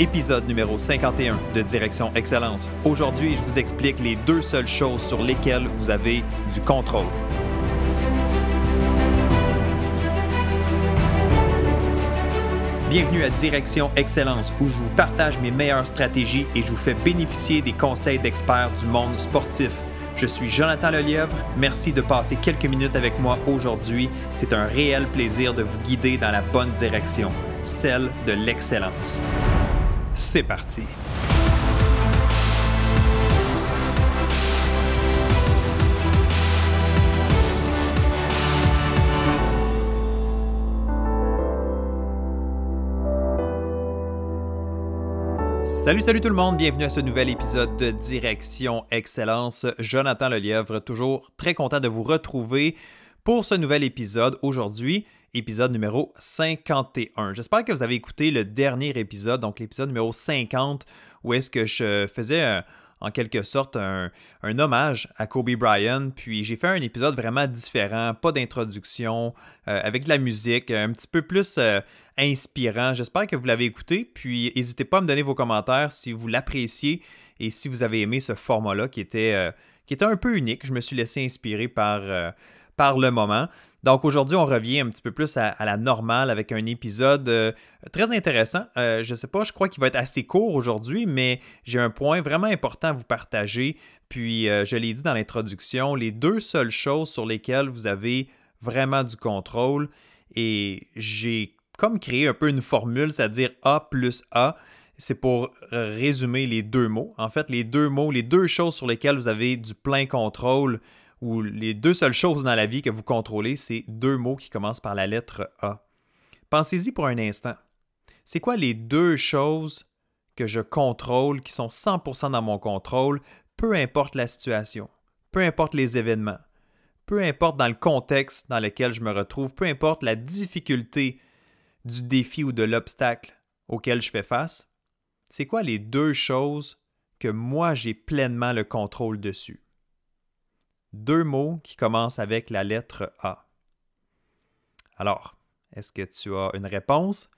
Épisode numéro 51 de Direction Excellence. Aujourd'hui, je vous explique les deux seules choses sur lesquelles vous avez du contrôle. Bienvenue à Direction Excellence où je vous partage mes meilleures stratégies et je vous fais bénéficier des conseils d'experts du monde sportif. Je suis Jonathan Lelièvre. Merci de passer quelques minutes avec moi aujourd'hui. C'est un réel plaisir de vous guider dans la bonne direction, celle de l'excellence. C'est parti. Salut, salut tout le monde, bienvenue à ce nouvel épisode de Direction Excellence. Jonathan Lelièvre, toujours très content de vous retrouver pour ce nouvel épisode aujourd'hui, épisode numéro 51. J'espère que vous avez écouté le dernier épisode, donc l'épisode numéro 50, où est-ce que je faisais un, en quelque sorte un, hommage à Kobe Bryant. Puis j'ai fait un épisode vraiment différent, pas d'introduction, euh, avec de la musique, un petit peu plus euh, inspirant. J'espère que vous l'avez écouté. Puis n'hésitez pas à me donner vos commentaires si vous l'appréciez et si vous avez aimé ce format-là qui était, euh, qui était un peu unique. Je me suis laissé inspirer par, par le moment. Donc aujourd'hui, on revient un petit peu plus à, la normale avec un épisode euh, très intéressant. Euh, je ne sais pas, je crois qu'il va être assez court aujourd'hui, mais j'ai un point vraiment important à vous partager. Puis euh, je l'ai dit dans l'introduction, les deux seules choses sur lesquelles vous avez vraiment du contrôle. Et j'ai comme créé un peu une formule, c'est-à-dire A plus A. C'est pour résumer les deux mots. En fait, les deux mots, les deux choses sur lesquelles vous avez du plein contrôle où les deux seules choses dans la vie que vous contrôlez, c'est deux mots qui commencent par la lettre A. Pensez-y pour un instant. C'est quoi les deux choses que je contrôle, qui sont 100% dans mon contrôle, peu importe la situation, peu importe les événements, peu importe dans le contexte dans lequel je me retrouve, peu importe la difficulté du défi ou de l'obstacle auquel je fais face, c'est quoi les deux choses que moi j'ai pleinement le contrôle dessus? Deux mots qui commencent avec la lettre A. Alors, est-ce que tu as une réponse?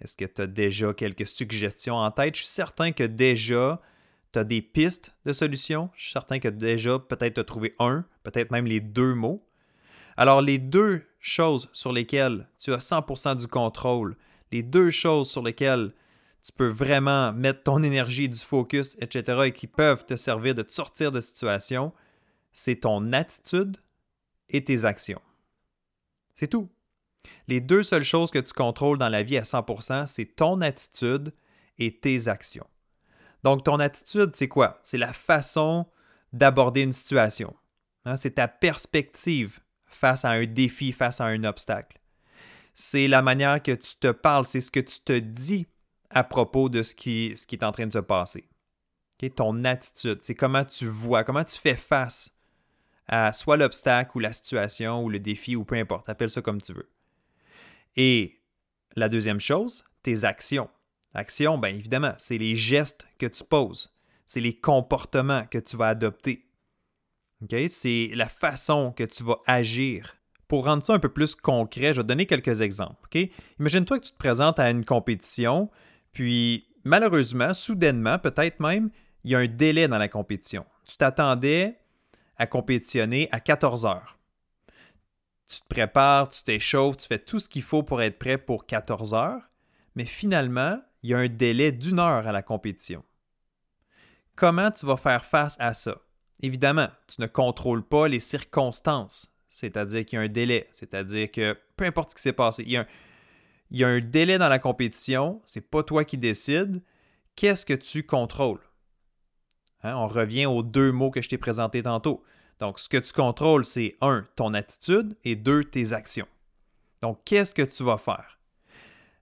Est-ce que tu as déjà quelques suggestions en tête? Je suis certain que déjà, tu as des pistes de solutions. Je suis certain que déjà, peut-être tu as trouvé un, peut-être même les deux mots. Alors, les deux choses sur lesquelles tu as 100% du contrôle, les deux choses sur lesquelles tu peux vraiment mettre ton énergie, du focus, etc., et qui peuvent te servir de te sortir de situation, c'est ton attitude et tes actions. C'est tout. Les deux seules choses que tu contrôles dans la vie à 100%, c'est ton attitude et tes actions. Donc, ton attitude, c'est quoi? C'est la façon d'aborder une situation. Hein? C'est ta perspective face à un défi, face à un obstacle. C'est la manière que tu te parles, c'est ce que tu te dis à propos de ce qui, ce qui est en train de se passer. Ton attitude, c'est comment tu vois, comment tu fais face à soit l'obstacle ou la situation ou le défi ou peu importe, appelle ça comme tu veux. Et la deuxième chose, tes actions. Actions, bien évidemment, c'est les gestes que tu poses, c'est les comportements que tu vas adopter. C'est la façon que tu vas agir. Pour rendre ça un peu plus concret, je vais donner quelques exemples. Imagine-toi que tu te présentes à une compétition, puis malheureusement, soudainement, peut-être même, il y a un délai dans la compétition. Tu t'attendais à compétitionner à 14 heures. Tu te prépares, tu t'échauffes, tu fais tout ce qu'il faut pour être prêt pour 14 heures, mais finalement, il y a un délai d'une heure à la compétition. Comment tu vas faire face à ça? Évidemment, tu ne contrôles pas les circonstances, c'est-à-dire qu'il y a un délai, c'est-à-dire que peu importe ce qui s'est passé, il y, a un, délai dans la compétition, c'est pas toi qui décides. Qu'est-ce que tu contrôles? Hein, on revient aux deux mots que je t'ai présentés tantôt. Donc, ce que tu contrôles, c'est un, ton attitude et deux, tes actions. Donc, qu'est-ce que tu vas faire?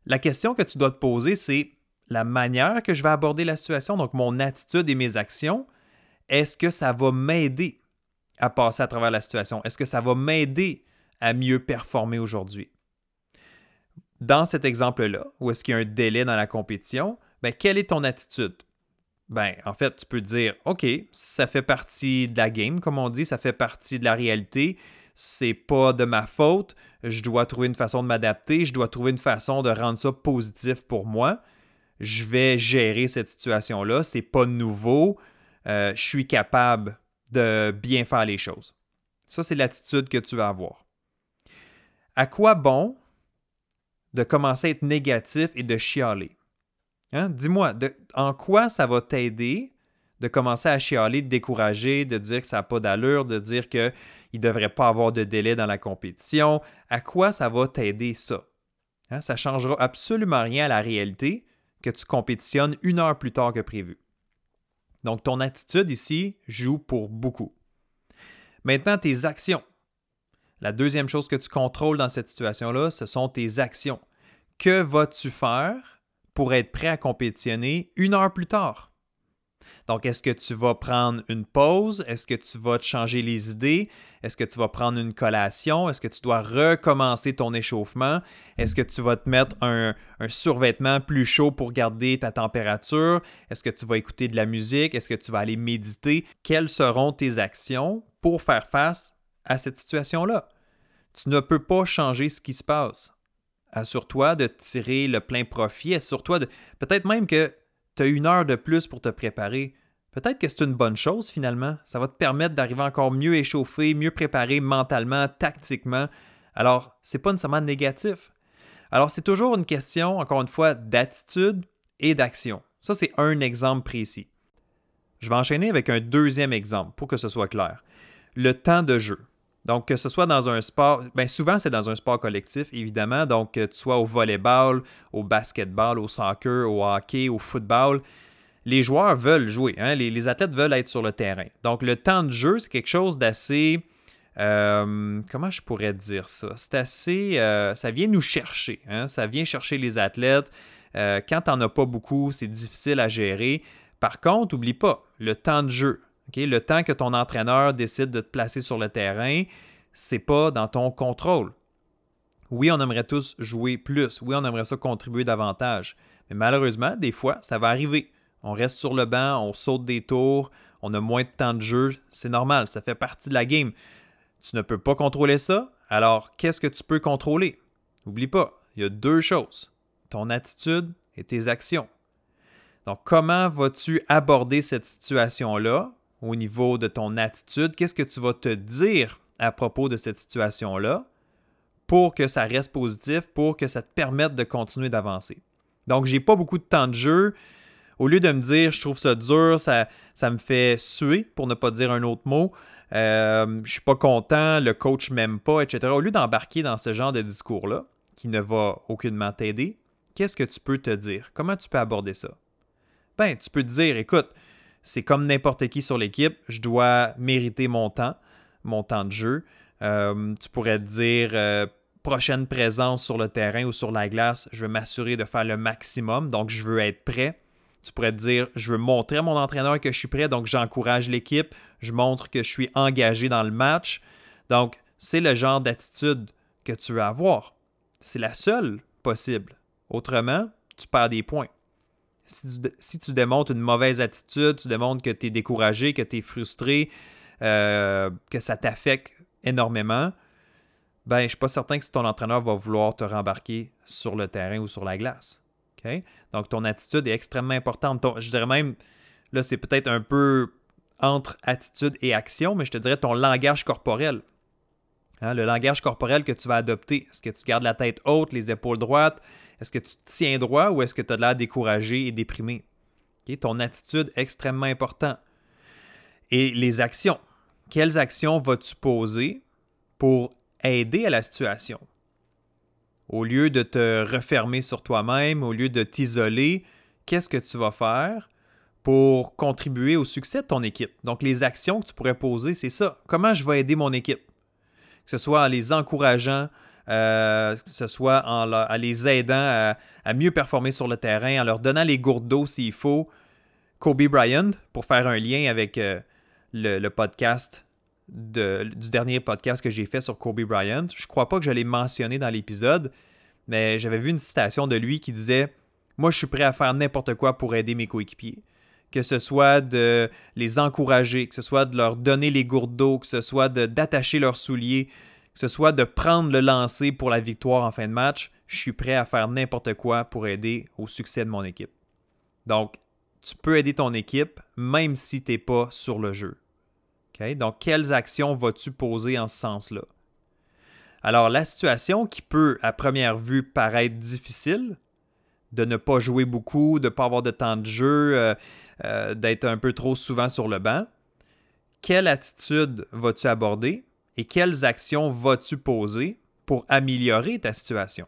La question que tu dois te poser, c'est la manière que je vais aborder la situation, donc mon attitude et mes actions, est-ce que ça va m'aider à passer à travers la situation? Est-ce que ça va m'aider à mieux performer aujourd'hui? Dans cet exemple-là, où est-ce qu'il y a un délai dans la compétition, ben, quelle est ton attitude? Ben, en fait, tu peux dire, OK, ça fait partie de la game, comme on dit, ça fait partie de la réalité. C'est pas de ma faute. Je dois trouver une façon de m'adapter. Je dois trouver une façon de rendre ça positif pour moi. je vais gérer cette situation-là, c'est pas nouveau, euh, je suis capable de bien faire les choses. Ça, c'est l'attitude que tu vas avoir. À quoi bon de commencer à être négatif et de chialer? Hein? Dis-moi, en quoi ça va t'aider de commencer à chialer, de décourager, de dire que ça n'a pas d'allure, de dire qu'il ne devrait pas avoir de délai dans la compétition? À quoi ça va t'aider ça? Hein? Ça ne changera absolument rien à la réalité que tu compétitionnes une heure plus tard que prévu. Donc, ton attitude ici joue pour beaucoup. Maintenant, tes actions. La deuxième chose que tu contrôles dans cette situation-là, ce sont tes actions. Que vas-tu faire pour être prêt à compétitionner une heure plus tard? Donc, est-ce que tu vas prendre une pause? Est-ce que tu vas te changer les idées? Est-ce que tu vas prendre une collation? Est-ce que tu dois recommencer ton échauffement? Est-ce que tu vas te mettre un, survêtement plus chaud pour garder ta température? Est-ce que tu vas écouter de la musique? Est-ce que tu vas aller méditer? Quelles seront tes actions pour faire face à cette situation-là? Tu ne peux pas changer ce qui se passe. Assure-toi de tirer le plein profit. Assure-toi de. Peut-être même que tu as une heure de plus pour te préparer. Peut-être que c'est une bonne chose finalement. Ça va te permettre d'arriver encore mieux échauffé, mieux préparé mentalement, tactiquement. Alors, c'est pas nécessairement négatif. Alors, c'est toujours une question, encore une fois, d'attitude et d'action. Ça, c'est un exemple précis. Je vais enchaîner avec un deuxième exemple pour que ce soit clair. Le temps de jeu. Donc, que ce soit dans un sport, bien souvent c'est dans un sport collectif, évidemment. Donc, que tu sois au volleyball, au basketball, au soccer, au hockey, au football, les joueurs veulent jouer. Hein. Les, athlètes veulent être sur le terrain. Donc, le temps de jeu, c'est quelque chose d'assez. Euh, comment je pourrais dire ça? C'est assez. Euh, ça vient nous chercher. Hein. Ça vient chercher les athlètes. Euh, quand tu n'en as pas beaucoup, c'est difficile à gérer. Par contre, n'oublie pas, le temps de jeu. Le temps que ton entraîneur décide de te placer sur le terrain, c'est pas dans ton contrôle. Oui, on aimerait tous jouer plus. Oui, on aimerait ça contribuer davantage. Mais malheureusement, des fois, ça va arriver. On reste sur le banc, on saute des tours, on a moins de temps de jeu. C'est normal, ça fait partie de la game. Tu ne peux pas contrôler ça. Alors, qu'est-ce que tu peux contrôler? N'oublie pas, il y a deux choses ton attitude et tes actions. Donc, comment vas-tu aborder cette situation-là? Au niveau de ton attitude, qu'est-ce que tu vas te dire à propos de cette situation-là pour que ça reste positif, pour que ça te permette de continuer d'avancer? Donc, j'ai pas beaucoup de temps de jeu. Au lieu de me dire je trouve ça dur, ça, ça me fait suer, pour ne pas dire un autre mot, euh, je suis pas content, le coach m'aime pas, etc. Au lieu d'embarquer dans ce genre de discours-là, qui ne va aucunement t'aider, qu'est-ce que tu peux te dire? Comment tu peux aborder ça? Ben, tu peux te dire, écoute, c'est comme n'importe qui sur l'équipe. Je dois mériter mon temps, mon temps de jeu. Euh, tu pourrais te dire euh, prochaine présence sur le terrain ou sur la glace, je veux m'assurer de faire le maximum, donc je veux être prêt. Tu pourrais te dire, je veux montrer à mon entraîneur que je suis prêt, donc j'encourage l'équipe, je montre que je suis engagé dans le match. Donc, c'est le genre d'attitude que tu veux avoir. C'est la seule possible. Autrement, tu perds des points si tu, démontres une mauvaise attitude, tu démontres que tu es découragé, que tu es frustré, euh, que ça t'affecte énormément, ben, je ne suis pas certain que ton entraîneur va vouloir te rembarquer sur le terrain ou sur la glace. Donc, ton attitude est extrêmement importante. je dirais même, là, c'est peut-être un peu entre attitude et action, mais je te dirais ton langage corporel. Hein, le langage corporel que tu vas adopter. Est-ce que tu gardes la tête haute, les épaules droites? Est-ce que tu tiens droit ou est-ce que tu as l'air découragé et déprimé? Ton attitude extrêmement importante. Et les actions. Quelles actions vas-tu poser pour aider à la situation? Au lieu de te refermer sur toi-même, au lieu de t'isoler, qu'est-ce que tu vas faire pour contribuer au succès de ton équipe? Donc, les actions que tu pourrais poser, c'est ça. Comment je vais aider mon équipe? Que ce soit en les encourageant, euh, que ce soit en, les aidant à, mieux performer sur le terrain, en leur donnant les gourdes d'eau s'il faut. Kobe Bryant, pour faire un lien avec euh, le, podcast du dernier podcast que j'ai fait sur Kobe Bryant. Je crois pas que je l'ai mentionné dans l'épisode, mais j'avais vu une citation de lui qui disait Moi, je suis prêt à faire n'importe quoi pour aider mes coéquipiers. Que ce soit de les encourager, que ce soit de leur donner les gourdes d'eau, que ce soit d'attacher leurs souliers, que ce soit de prendre le lancer pour la victoire en fin de match, je suis prêt à faire n'importe quoi pour aider au succès de mon équipe. Donc, tu peux aider ton équipe même si tu n'es pas sur le jeu. Donc, quelles actions vas-tu poser en ce sens-là? Alors, la situation qui peut, à première vue, paraître difficile, de ne pas jouer beaucoup, de ne pas avoir de temps de jeu, euh, euh, d'être un peu trop souvent sur le banc, quelle attitude vas-tu aborder? Et quelles actions vas-tu poser pour améliorer ta situation?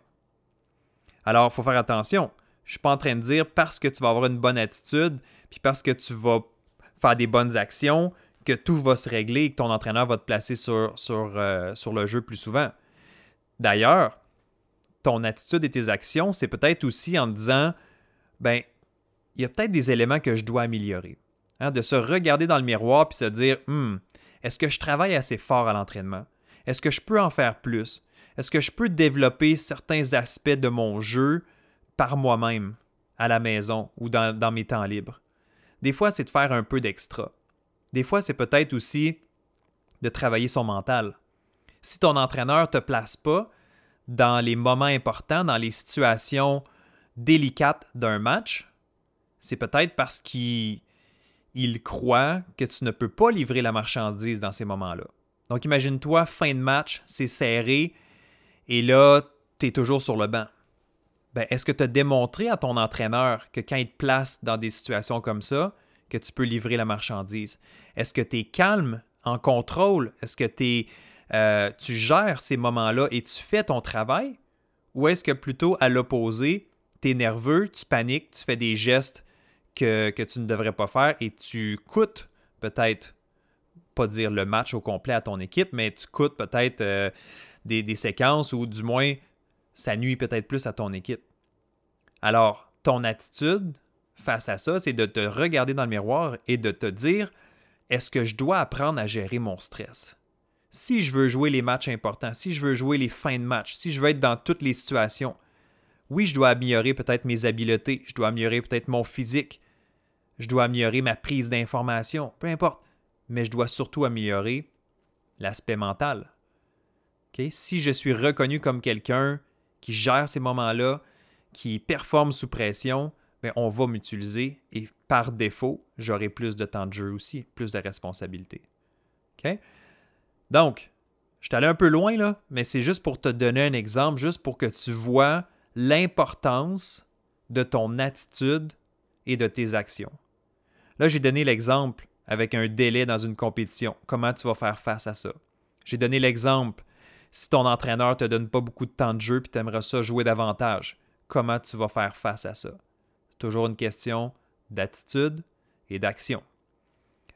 Alors, il faut faire attention. Je ne suis pas en train de dire parce que tu vas avoir une bonne attitude, puis parce que tu vas faire des bonnes actions, que tout va se régler et que ton entraîneur va te placer sur, euh, le jeu plus souvent. D'ailleurs, ton attitude et tes actions, c'est peut-être aussi en te disant, ben, il y a peut-être des éléments que je dois améliorer. Hein, de se regarder dans le miroir et se dire, hmm, est-ce que je travaille assez fort à l'entraînement? Est-ce que je peux en faire plus? Est-ce que je peux développer certains aspects de mon jeu par moi-même, à la maison ou dans, mes temps libres? Des fois, c'est de faire un peu d'extra. Des fois, c'est peut-être aussi de travailler son mental. Si ton entraîneur ne te place pas dans les moments importants, dans les situations délicates d'un match, c'est peut-être parce qu'il croit que tu ne peux pas livrer la marchandise dans ces moments-là. Donc imagine-toi, fin de match, c'est serré, et là, tu es toujours sur le banc. Ben, Est-ce que tu as démontré à ton entraîneur que quand il te place dans des situations comme ça, que tu peux livrer la marchandise? Est-ce que tu es calme, en contrôle? Est-ce que euh, tu gères ces moments-là et tu fais ton travail? Ou est-ce que plutôt à l'opposé, tu es nerveux, tu paniques, tu fais des gestes que, tu ne devrais pas faire et tu coûtes peut-être, pas dire le match au complet à ton équipe, mais tu coûtes peut-être euh, des, des séquences ou du moins ça nuit peut-être plus à ton équipe. Alors, ton attitude, face à ça, c'est de te regarder dans le miroir et de te dire est-ce que je dois apprendre à gérer mon stress? Si je veux jouer les matchs importants, si je veux jouer les fins de match, si je veux être dans toutes les situations, oui, je dois améliorer peut-être mes habiletés, je dois améliorer peut-être mon physique, je dois améliorer ma prise d'information, peu importe, mais je dois surtout améliorer l'aspect mental. Si je suis reconnu comme quelqu'un qui gère ces moments-là, qui performe sous pression, mais on va m'utiliser et par défaut, j'aurai plus de temps de jeu aussi, plus de responsabilités. OK? Donc, je suis allé un peu loin là, mais c'est juste pour te donner un exemple, juste pour que tu vois l'importance de ton attitude et de tes actions. Là, j'ai donné l'exemple avec un délai dans une compétition. Comment tu vas faire face à ça? J'ai donné l'exemple si ton entraîneur ne te donne pas beaucoup de temps de jeu et tu aimerais ça jouer davantage. Comment tu vas faire face à ça? toujours une question d'attitude et d'action.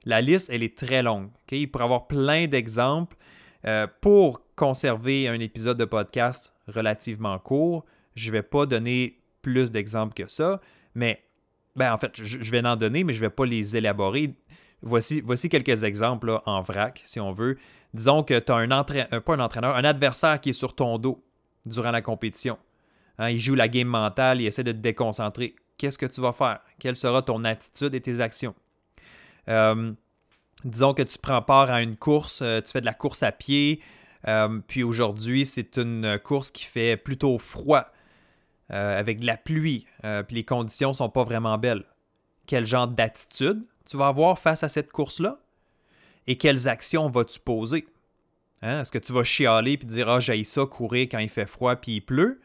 La liste, elle est très longue. Il pourrait y avoir plein d'exemples. Euh, pour conserver un épisode de podcast relativement court, je ne vais pas donner plus d'exemples que ça, mais ben, en fait, je, vais en donner, mais je ne vais pas les élaborer. Voici, voici quelques exemples en vrac, si on veut. Disons que tu as un entraîneur, pas un entraîneur, un adversaire qui est sur ton dos durant la compétition. Hein, il joue la game mentale, il essaie de te déconcentrer qu'est-ce que tu vas faire? Quelle sera ton attitude et tes actions? Euh, disons que tu prends part à une course, euh, tu fais de la course à pied, euh, puis aujourd'hui, c'est une course qui fait plutôt froid, avec de la pluie, puis les conditions sont pas vraiment belles. Quel genre d'attitude tu vas avoir face à cette course-là? Et quelles actions vas-tu poser? Hein? Est-ce que tu vas chialer puis dire Ah, j'ai ça courir quand il fait froid puis il pleut?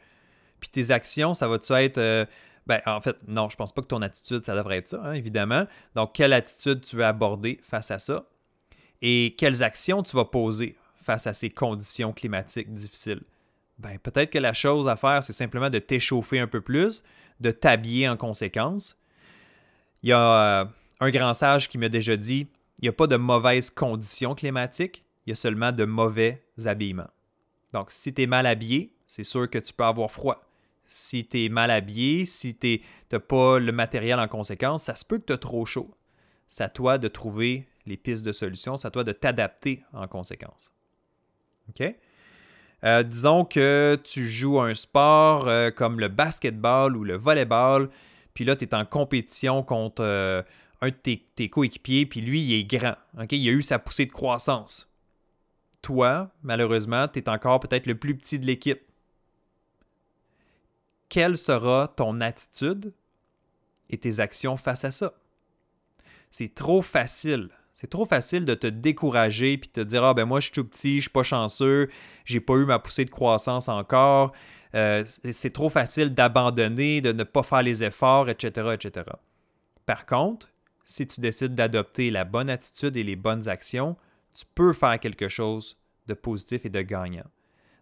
Puis tes actions, ça va-tu être ben, en fait, non, je pense pas que ton attitude, ça devrait être ça, hein, évidemment. Donc, quelle attitude tu veux aborder face à ça? Et quelles actions tu vas poser face à ces conditions climatiques difficiles? Ben, peut-être que la chose à faire, c'est simplement de t'échauffer un peu plus, de t'habiller en conséquence. Il y a euh, un grand sage qui m'a déjà dit il n'y a pas de mauvaises conditions climatiques, il y a seulement de mauvais habillements. Donc, si tu es mal habillé, c'est sûr que tu peux avoir froid si tu es mal habillé, si tu n'as pas le matériel en conséquence, ça se peut que tu as trop chaud. C'est à toi de trouver les pistes de solutions, c'est à toi de t'adapter en conséquence. OK? Euh, disons que tu joues un sport euh, comme le basketball ou le volleyball, puis là, tu es en compétition contre euh, un de tes, coéquipiers, puis lui, il est grand. Il a eu sa poussée de croissance. Toi, malheureusement, tu es encore peut-être le plus petit de l'équipe quelle sera ton attitude et tes actions face à ça? C'est trop facile. C'est trop facile de te décourager puis de te dire Ah ben moi je suis tout petit, je suis pas chanceux, j'ai pas eu ma poussée de croissance encore. Euh, c'est trop facile d'abandonner, de ne pas faire les efforts, etc., etc. Par contre, si tu décides d'adopter la bonne attitude et les bonnes actions, tu peux faire quelque chose de positif et de gagnant.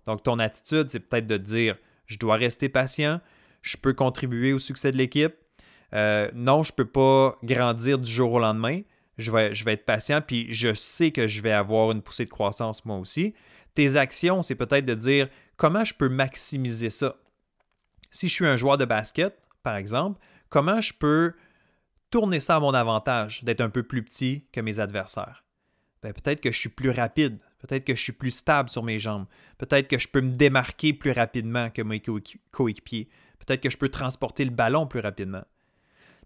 Donc, ton attitude, c'est peut-être de dire je dois rester patient, je peux contribuer au succès de l'équipe. Euh, non, je ne peux pas grandir du jour au lendemain. Je vais, être patient, puis je sais que je vais avoir une poussée de croissance moi aussi. Tes actions, c'est peut-être de dire comment je peux maximiser ça? Si je suis un joueur de basket, par exemple, comment je peux tourner ça à mon avantage, d'être un peu plus petit que mes adversaires? Ben, peut-être que je suis plus rapide, peut-être que je suis plus stable sur mes jambes, peut-être que je peux me démarquer plus rapidement que mes coéquipiers, peut-être que je peux transporter le ballon plus rapidement.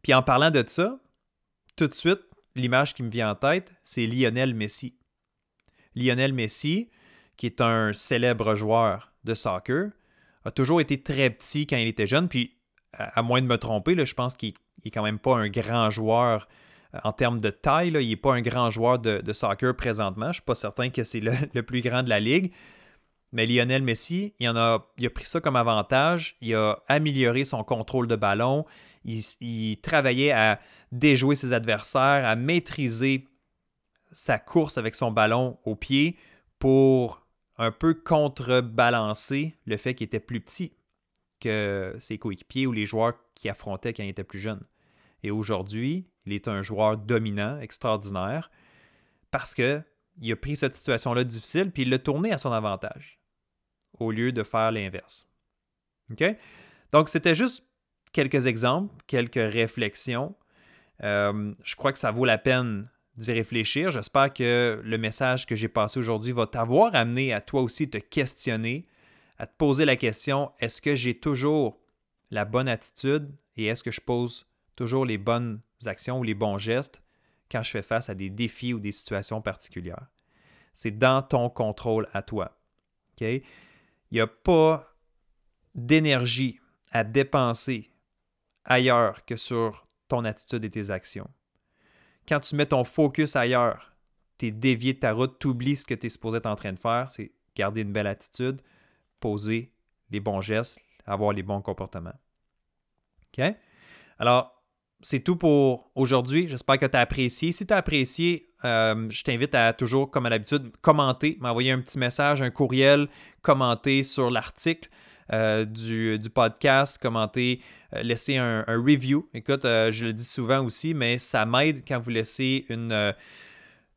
Puis en parlant de ça, tout de suite, l'image qui me vient en tête, c'est Lionel Messi. Lionel Messi, qui est un célèbre joueur de soccer, a toujours été très petit quand il était jeune, puis à, moins de me tromper, je pense qu'il n'est quand même pas un grand joueur euh, en termes de taille. il n'est pas un grand joueur de, soccer présentement. Je ne suis pas certain que c'est le, plus grand de la ligue. Mais Lionel Messi, il, en a, il a pris ça comme avantage. Il a amélioré son contrôle de ballon. Il, il travaillait à déjouer ses adversaires, à maîtriser sa course avec son ballon au pied pour un peu contrebalancer le fait qu'il était plus petit que ses coéquipiers ou les joueurs qui affrontaient quand il était plus jeune. Et aujourd'hui, il est un joueur dominant, extraordinaire, parce que il a pris cette situation-là difficile puis il l'a tourné à son avantage au lieu de faire l'inverse. OK? Donc, c'était juste quelques exemples, quelques réflexions. Euh, je crois que ça vaut la peine d'y réfléchir. J'espère que le message que j'ai passé aujourd'hui va t'avoir amené à toi aussi te questionner, à te poser la question est-ce que j'ai toujours la bonne attitude et est-ce que je pose toujours les bonnes actions ou les bons gestes quand je fais face à des défis ou des situations particulières? C'est dans ton contrôle à toi. Il n'y a pas d'énergie à dépenser ailleurs que sur ton attitude et tes actions quand tu mets ton focus ailleurs, tu es dévié de ta route, tu oublies ce que tu es supposé être en train de faire, c'est garder une belle attitude, poser les bons gestes, avoir les bons comportements. OK? Alors, c'est tout pour aujourd'hui. J'espère que tu as apprécié. Si tu as apprécié, euh, je t'invite à toujours, comme à l'habitude, commenter, m'envoyer un petit message, un courriel, commenter sur l'article. Euh, du, podcast, commenter, euh, laisser un, review. Écoute, euh, je le dis souvent aussi, mais ça m'aide quand vous laissez une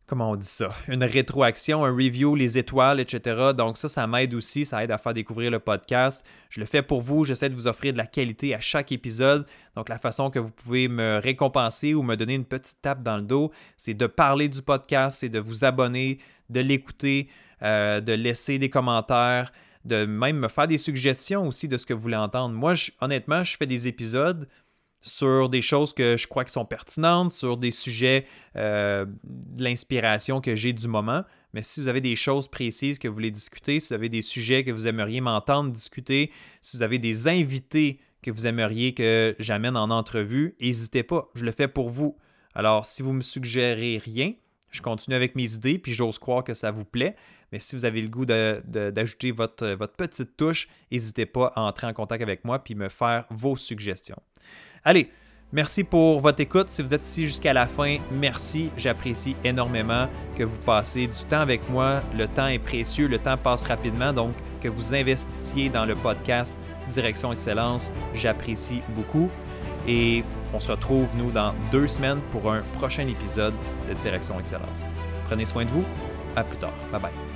comment on dit ça, une rétroaction, un review, les étoiles, etc. Donc ça, ça m'aide aussi, ça aide à faire découvrir le podcast. Je le fais pour vous, j'essaie de vous offrir de la qualité à chaque épisode. Donc la façon que vous pouvez me récompenser ou me donner une petite tape dans le dos, c'est de parler du podcast, c'est de vous abonner, de l'écouter, de laisser des commentaires de même me faire des suggestions aussi de ce que vous voulez entendre. Moi, honnêtement, je fais des épisodes sur des choses que je crois qui sont pertinentes, sur des sujets euh, de l'inspiration que j'ai du moment. Mais si vous avez des choses précises que vous voulez discuter, si vous avez des sujets que vous aimeriez m'entendre discuter, si vous avez des invités que vous aimeriez que j'amène en entrevue, n'hésitez pas, je le fais pour vous. Alors, si vous me suggérez rien, je continue avec mes idées, puis j'ose croire que ça vous plaît. Mais si vous avez le goût d'ajouter votre, petite touche, n'hésitez pas à entrer en contact avec moi puis me faire vos suggestions. Allez, merci pour votre écoute. Si vous êtes ici jusqu'à la fin, merci. J'apprécie énormément que vous passez du temps avec moi. Le temps est précieux, le temps passe rapidement. Donc, que vous investissiez dans le podcast Direction Excellence, j'apprécie beaucoup. Et on se retrouve, nous, dans deux semaines pour un prochain épisode de Direction Excellence. Prenez soin de vous. À plus tard. Bye bye.